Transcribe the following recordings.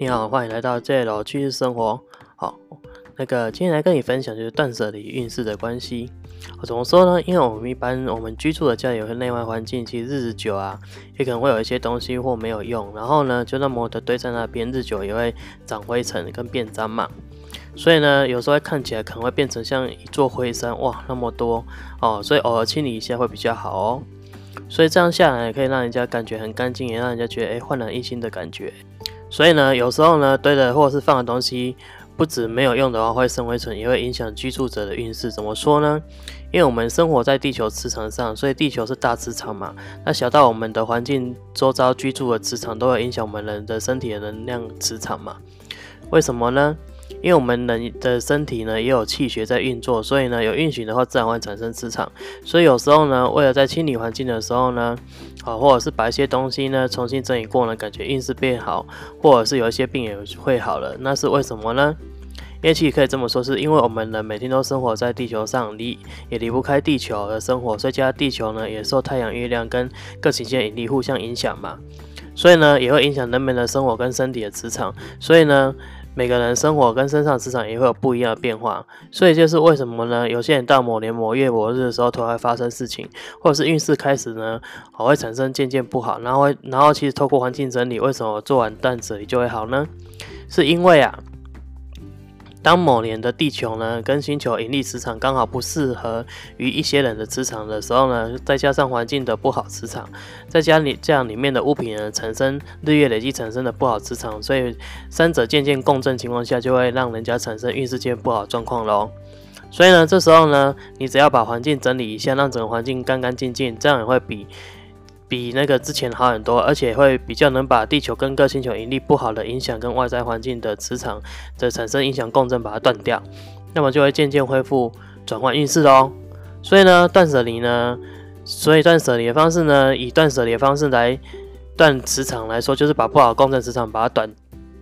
你好，欢迎来到 JL 趋势生活。好，那个今天来跟你分享就是断舍离运势的关系。怎么说呢？因为我们一般我们居住的家里有个内外环境，其实日子久啊，也可能会有一些东西或没有用，然后呢就那么的堆在那边，日久也会长灰尘跟变脏嘛。所以呢，有时候看起来可能会变成像一座灰山，哇，那么多哦，所以偶尔清理一下会比较好哦。所以这样下来可以让人家感觉很干净，也让人家觉得哎焕然一新的感觉。所以呢，有时候呢，堆的或是放的东西，不止没有用的话会生灰尘，也会影响居住者的运势。怎么说呢？因为我们生活在地球磁场上，所以地球是大磁场嘛。那小到我们的环境周遭居住的磁场，都会影响我们人的身体的能量磁场嘛。为什么呢？因为我们人的身体呢也有气血在运作，所以呢有运行的话，自然会产生磁场。所以有时候呢，为了在清理环境的时候呢，啊，或者是把一些东西呢重新整理过呢，感觉运势变好，或者是有一些病也会好了。那是为什么呢？因为其实可以这么说，是因为我们人每天都生活在地球上，离也离不开地球的生活，所以加地球呢也受太阳、月亮跟各行星引力互相影响嘛，所以呢也会影响人们的生活跟身体的磁场，所以呢。每个人生活跟身上磁场也会有不一样的变化，所以就是为什么呢？有些人到某年某月某日的时候，突然发生事情，或者是运势开始呢，会产生渐渐不好，然后然后其实透过环境整理，为什么做完断舍离就会好呢？是因为啊。当某年的地球呢跟星球引力磁场刚好不适合于一些人的磁场的时候呢，再加上环境的不好磁场，再加里这样里面的物品呢产生日月累积产生的不好磁场，所以三者渐渐共振情况下，就会让人家产生运势间不好状况喽。所以呢，这时候呢，你只要把环境整理一下，让整个环境干干净净，这样也会比。比那个之前好很多，而且会比较能把地球跟各星球引力不好的影响跟外在环境的磁场的产生影响共振把它断掉，那么就会渐渐恢复转换运势哦。所以呢，断舍离呢，所以断舍离的方式呢，以断舍离的方式来断磁场来说，就是把不好的共振磁场把它断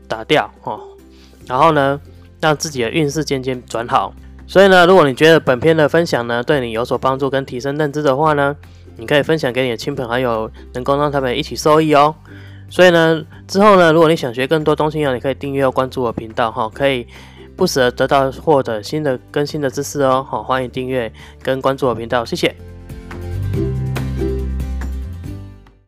打掉哦，然后呢，让自己的运势渐渐转好。所以呢，如果你觉得本篇的分享呢对你有所帮助跟提升认知的话呢，你可以分享给你的亲朋好友，能够让他们一起受益哦。所以呢，之后呢，如果你想学更多东西呢，你可以订阅或关注我频道哈，可以不时得到获得新的更新的知识哦。好，欢迎订阅跟关注我频道，谢谢。